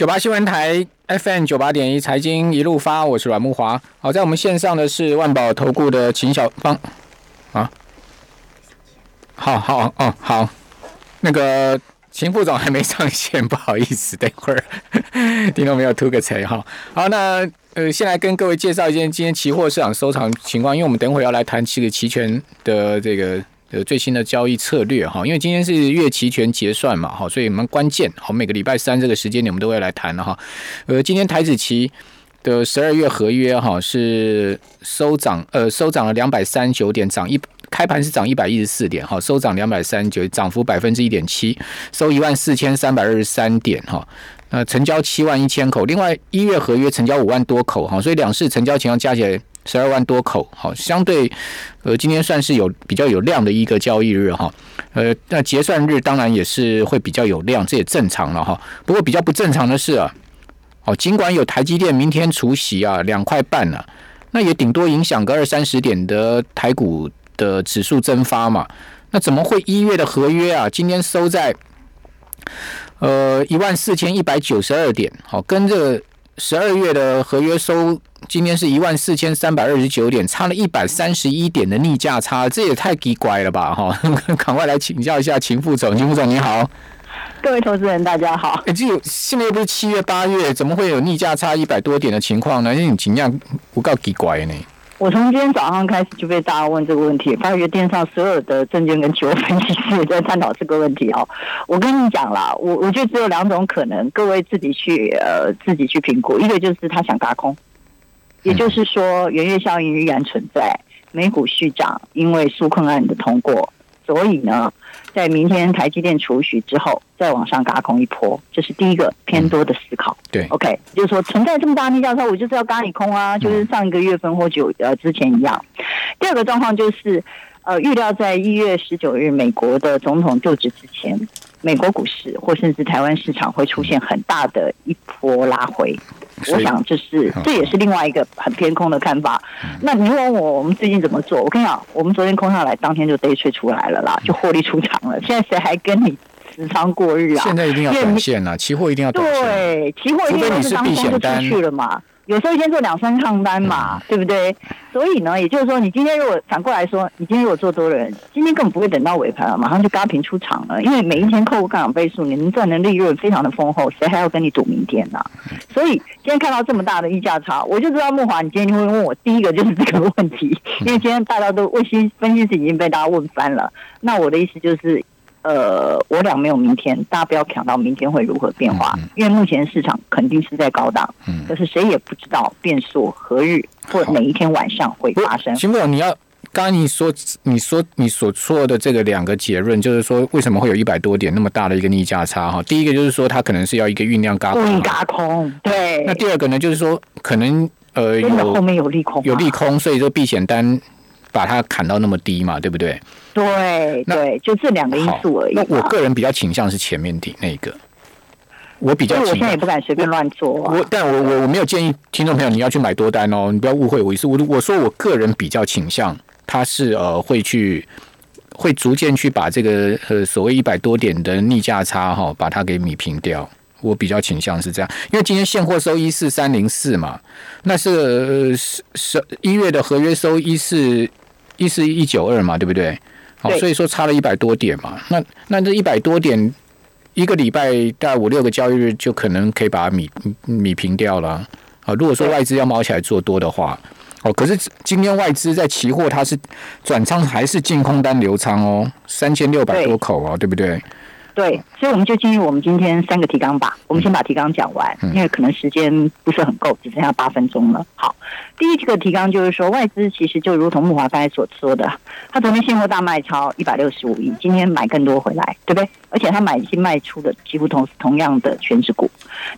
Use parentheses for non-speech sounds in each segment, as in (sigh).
九八新闻台 FM 九八点一财经一路发，我是阮木华。好，在我们线上的是万宝投顾的秦小芳啊。好好哦，好，那个秦副总还没上线，不好意思，(laughs) 等会儿 (laughs) 听到没有？吐个词哈。好，那呃，先来跟各位介绍一件今天期货市场收藏情况，因为我们等会要来谈这个期权的这个。呃，最新的交易策略哈，因为今天是月期权结算嘛，哈，所以蛮关键。好，每个礼拜三这个时间点，我们都会来谈的哈。呃，今天台子期的十二月合约哈是收涨，呃，收涨了两百三十九点，涨一开盘是涨一百一十四点，哈，收涨两百三十九，涨幅百分之一点七，收一万四千三百二十三点，哈。呃，成交七万一千口，另外一月合约成交五万多口，哈，所以两市成交情况加起来。十二万多口，好，相对，呃，今天算是有比较有量的一个交易日哈，呃，那结算日当然也是会比较有量，这也正常了哈。不过比较不正常的是啊，哦，尽管有台积电明天除息啊两块半了，那也顶多影响个二三十点的台股的指数蒸发嘛。那怎么会一月的合约啊，今天收在呃一万四千一百九十二点，好，跟着十二月的合约收。今天是一万四千三百二十九点，差了一百三十一点的逆价差，这也太奇怪了吧！哈，(laughs) 赶快来请教一下秦副总，秦副总你好，各位投资人大家好。哎，这有现在又不是七月八月，怎么会有逆价差一百多点的情况呢？因为你尽量不告奇怪呢。我从今天早上开始就被大家问这个问题，发觉电视上所有的证券跟期货分析师也在探讨这个问题哦。我跟你讲啦，我我觉得只有两种可能，各位自己去呃自己去评估，一个就是他想嘎空。也就是说，元月效应依然存在，美股续涨，因为纾困案的通过，所以呢，在明天台积电除息之后，再往上嘎空一波，这是第一个偏多的思考。对，OK，就是说存在这么大逆价差，我就是要嘎你空啊，就是上一个月份或九呃之前一样。第二个状况就是，呃，预料在一月十九日美国的总统就职之前，美国股市或甚至台湾市场会出现很大的一波拉回。我想这是这也是另外一个很偏空的看法。那你问我我们最近怎么做？我跟你讲，我们昨天空下来，当天就 day 吹出来了啦，就获利出场了。现在谁还跟你持仓过日啊？现在一定要短线啊，期货一定要短线。对，期货一定是当空就出去了嘛。有时候先做两三趟单嘛，对不对？所以呢，也就是说，你今天如果反过来说，你今天如果做多的人，今天根本不会等到尾盘了，马上就嘎平出场了。因为每一天客户杠杆倍数，你能赚的利润非常的丰厚，谁还要跟你赌明天呢？所以今天看到这么大的溢价差，我就知道木华，你今天就会问我第一个就是这个问题，因为今天大家都问析分析师已经被大家问翻了。那我的意思就是。呃，我俩没有明天，大家不要想到明天会如何变化，因为目前市场肯定是在高档，嗯可是谁也不知道变数何日或哪一天晚上会发生。秦总，你要刚刚你说你说你所说的这个两个结论，就是说为什么会有一百多点那么大的一个逆价差？哈，第一个就是说它可能是要一个酝酿嘎空，嘎空，对。那第二个呢，就是说可能呃有后面有利空，有利空，所以说避险单。把它砍到那么低嘛，对不对？对，对，就这两个因素而已。那我个人比较倾向是前面的那个，我比较。我现在也不敢随便乱做。啊我，但我我我没有建议听众朋友你要去买多单哦，你不要误会我意思。我我说我个人比较倾向，他是呃会去会逐渐去把这个呃所谓一百多点的逆价差哈，把它给米平掉。我比较倾向是这样，因为今天现货收一四三零四嘛，那是十十一月的合约收一四一四一九二嘛，对不对？好，所以说差了一百多点嘛。那那这一百多点，一个礼拜大概五六个交易日就可能可以把它米米平掉了。啊，如果说外资要猫起来做多的话，哦，可是今天外资在期货它是转仓还是净空单流仓哦，三千六百多口哦，对不对？对，所以我们就进入我们今天三个提纲吧。我们先把提纲讲完，因为可能时间不是很够，只剩下八分钟了。好，第一个提纲就是说，外资其实就如同木华刚才所说的，他昨天现货大卖超一百六十五亿，今天买更多回来，对不对？而且他买一些卖出的几乎同同样的全指股。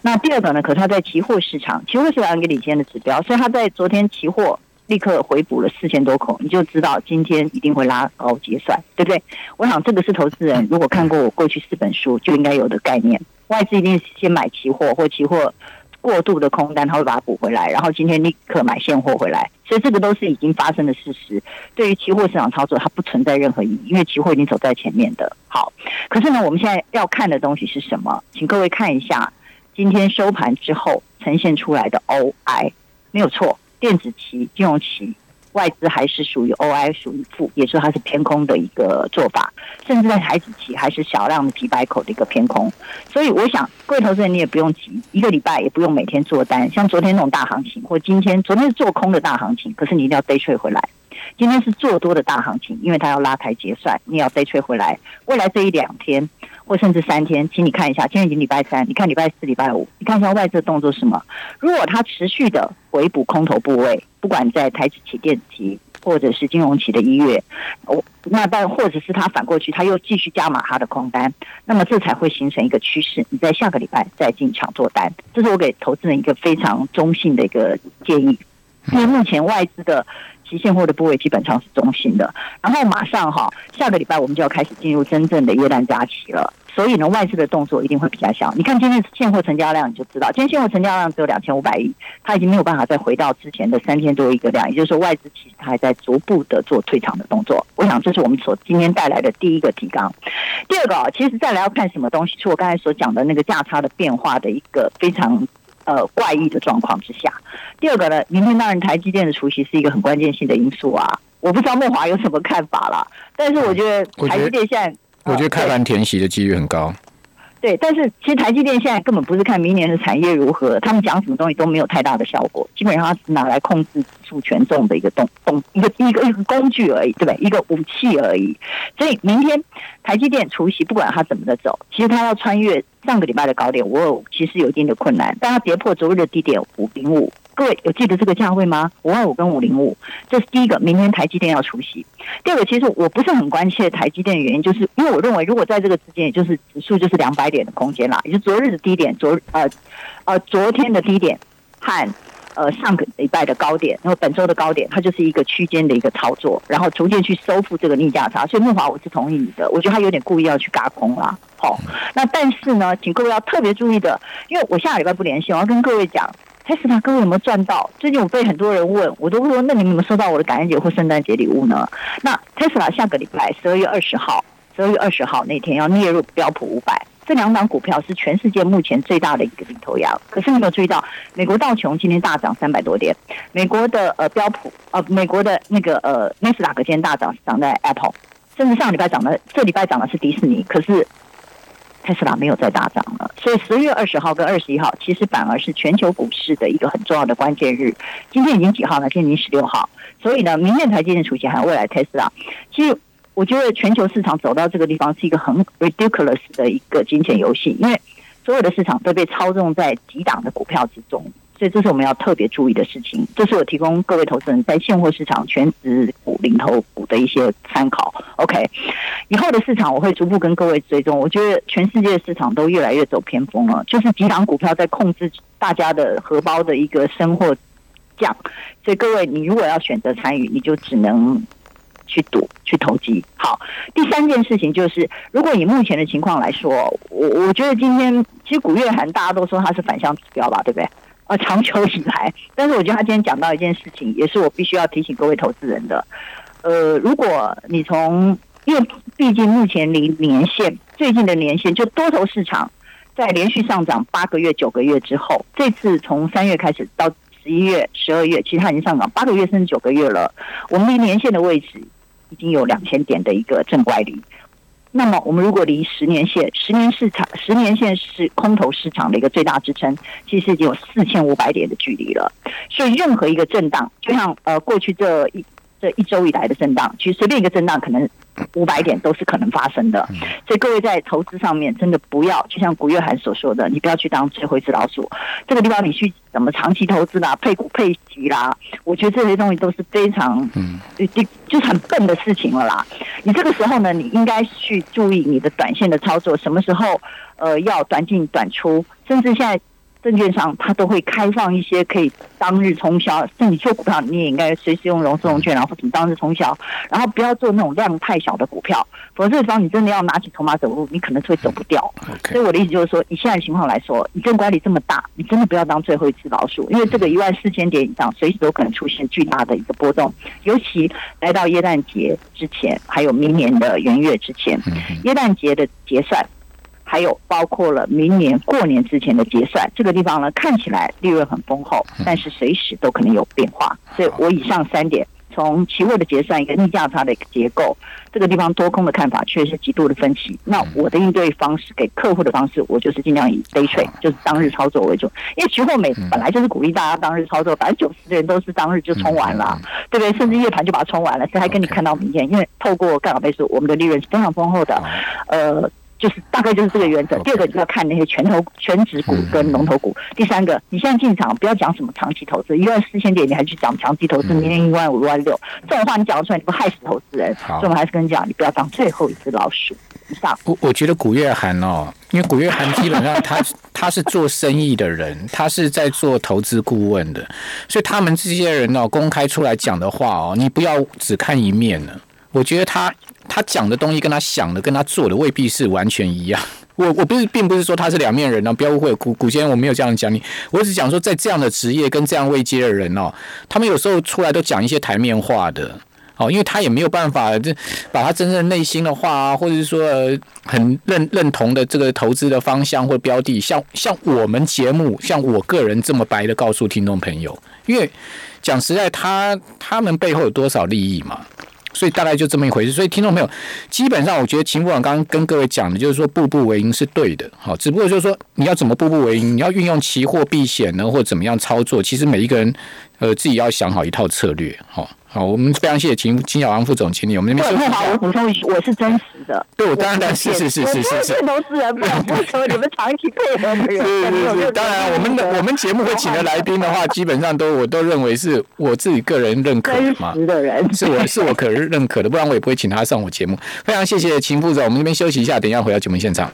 那第二个呢？可是他在期货市场，期货是两个领先的指标，所以他在昨天期货。立刻回补了四千多口，你就知道今天一定会拉高结算，对不对？我想这个是投资人如果看过我过去四本书就应该有的概念。外资一定先买期货或期货过度的空单，他会把它补回来，然后今天立刻买现货回来，所以这个都是已经发生的事实。对于期货市场操作，它不存在任何意义，因为期货已经走在前面的。好，可是呢，我们现在要看的东西是什么？请各位看一下今天收盘之后呈现出来的 OI 没有错，电子期、金融期。外资还是属于 OI 属于负，也说它是偏空的一个做法，甚至在台子期还是小量的几百口的一个偏空，所以我想各位投资人你也不用急，一个礼拜也不用每天做单，像昨天那种大行情或今天昨天是做空的大行情，可是你一定要 day trade 回来，今天是做多的大行情，因为它要拉抬结算，你要 day trade 回来，未来这一两天。或甚至三天，请你看一下，今天已经礼拜三，你看礼拜四、礼拜五，你看一下外资的动作是什么？如果它持续的回补空头部位，不管在台指期、电子期，或者是金融期的一月，哦，那但或者是它反过去，它又继续加码它的空单，那么这才会形成一个趋势。你在下个礼拜再进场做单，这是我给投资人一个非常中性的一个建议，因为目前外资的。期现货的部位基本上是中性的，然后马上哈，下个礼拜我们就要开始进入真正的月旦假期了，所以呢，外资的动作一定会比较小。你看今天现货成交量，你就知道，今天现货成交量只有两千五百亿，它已经没有办法再回到之前的三千多一个量，也就是说，外资其实它还在逐步的做退场的动作。我想这是我们所今天带来的第一个提纲。第二个，其实再来要看什么东西，是我刚才所讲的那个价差的变化的一个非常。呃，怪异的状况之下，第二个呢，明天当然台积电的除夕是一个很关键性的因素啊。我不知道梦华有什么看法啦，但是我觉得台积电现在，我觉得开盘填息的几率很高。对，但是其实台积电现在根本不是看明年的产业如何，他们讲什么东西都没有太大的效果，基本上它是拿来控制指数权重的一个动动一个一个一个工具而已，对不对？一个武器而已。所以明天台积电除夕不管它怎么的走，其实它要穿越上个礼拜的高点，我其实有一定的困难，但它跌破昨日的低点五零五。各位有记得这个价位吗？五二五跟五零五，这是第一个。明天台积电要出席。第二个，其实我不是很关切台积电的原因，就是因为我认为，如果在这个之间，也就是指数就是两百点的空间啦，也就昨日的低点，昨呃呃昨天的低点和呃上个礼拜的高点，然后本周的高点，它就是一个区间的一个操作，然后逐渐去收复这个逆价差。所以木华我是同意你的，我觉得他有点故意要去嘎空啦。好，那但是呢，请各位要特别注意的，因为我下礼拜不连线，我要跟各位讲。特斯拉各位有没有赚到？最近我被很多人问，我都说那你们有没有收到我的感恩节或圣诞节礼物呢？那特斯拉下个礼拜十二月二十号，十二月二十号那天要列入标普五百，这两档股票是全世界目前最大的一个领头羊。可是你有没有注意到，美国道琼今天大涨三百多点，美国的呃标普呃美国的那个呃纳斯达克今天大涨是涨在 Apple，甚至上礼拜涨的这礼拜涨的是迪士尼，可是。特斯拉没有再大涨了，所以十月二十号跟二十一号其实反而是全球股市的一个很重要的关键日。今天已经几号了？今天已经十六号，所以呢，明天台积电出现，还有未来特斯拉。其实我觉得全球市场走到这个地方是一个很 ridiculous 的一个金钱游戏，因为所有的市场都被操纵在几档的股票之中。所以这是我们要特别注意的事情，这是我提供各位投资人在现货市场全职股领头股的一些参考。OK，以后的市场我会逐步跟各位追踪。我觉得全世界的市场都越来越走偏锋了，就是几档股票在控制大家的荷包的一个升或降。所以各位，你如果要选择参与，你就只能去赌、去投机。好，第三件事情就是，如果以目前的情况来说，我我觉得今天其实古月涵大家都说它是反向指标吧，对不对？啊，长久以来，但是我觉得他今天讲到一件事情，也是我必须要提醒各位投资人的。呃，如果你从，因为毕竟目前离年限最近的年限，就多头市场在连续上涨八个月、九个月之后，这次从三月开始到十一月、十二月，其实它已经上涨八个月甚至九个月了。我们离年限的位置已经有两千点的一个正乖离。那么，我们如果离十年线、十年市场、十年线是空头市场的一个最大支撑，其实已经有四千五百点的距离了。所以，任何一个震荡，就像呃过去这一这一周以来的震荡，其实随便一个震荡可能。五百点都是可能发生的，所以各位在投资上面真的不要，就像古月涵所说的，你不要去当最后一只老鼠。这个地方你去怎么长期投资啦、配股配息啦，我觉得这些东西都是非常嗯，就就是很笨的事情了啦。你这个时候呢，你应该去注意你的短线的操作，什么时候呃要短进短出，甚至现在。证券上它都会开放一些可以当日冲销，像你做股票你也应该随时用融资融券，然后什么当日冲销，然后不要做那种量太小的股票，否则这方你真的要拿起筹码走路，你可能会走不掉。所以我的意思就是说，以现在情况来说，你证管理这么大，你真的不要当最后一只老鼠，因为这个一万四千点以上，随时都可能出现巨大的一个波动，尤其来到耶诞节之前，还有明年的元月之前，耶诞节的结算。还有包括了明年过年之前的结算，这个地方呢看起来利润很丰厚，但是随时都可能有变化。所以我以上三点。从期货的结算一个逆价差的一个结构，这个地方多空的看法确实是极度的分歧。那我的应对方式给客户的方式，我就是尽量以 day trade，就是当日操作为主。因为期货每本来就是鼓励大家当日操作，百分之九十的人都是当日就冲完了，对不对？甚至夜盘就把它冲完了，谁还跟你看到明天？因为透过杠杆倍数，我们的利润是非常丰厚的。呃。就是大概就是这个原则。第二个就要看那些全头全指股跟龙头股。第三个，你现在进场不要讲什么长期投资，一万四千点你还去讲长期投资，明年一万五、一万六，这种话你讲出来，你不害死投资人？所以我们还是跟你讲，你不要当最后一只老鼠。以上。我我觉得古月涵哦，因为古月涵基本上 (laughs) 他他是做生意的人，他是在做投资顾问的，所以他们这些人哦，公开出来讲的话哦，你不要只看一面呢。我觉得他。他讲的东西跟他想的、跟他做的未必是完全一样。(laughs) 我我不是，并不是说他是两面人哦，不要误会。古古先生，我没有这样讲你，我只讲说，在这样的职业跟这样位阶的人哦，他们有时候出来都讲一些台面话的哦，因为他也没有办法这把他真正内心的话，或者是说很认认同的这个投资的方向或标的，像像我们节目，像我个人这么白的告诉听众朋友，因为讲实在，他他们背后有多少利益嘛？所以大概就这么一回事。所以听众朋友，基本上我觉得秦部长刚刚跟各位讲的，就是说步步为营是对的。好，只不过就是说你要怎么步步为营，你要运用期货避险呢，或怎么样操作，其实每一个人呃自己要想好一套策略。好。好，我们非常谢谢秦秦小王副总经理，我们那边。对，好，我补充一句，我是真实的。对，我当然是是是是是是。投资人，不不求你们长期配合的人。是是是，当然，我们的我们节目会请的来宾的话，基本上都我都认为是我自己个人认可的嘛。真实的人，是我是我可认可的，不然我也不会请他上我节目。非常谢谢秦副总，我们这边休息一下，等一下回到节目现场。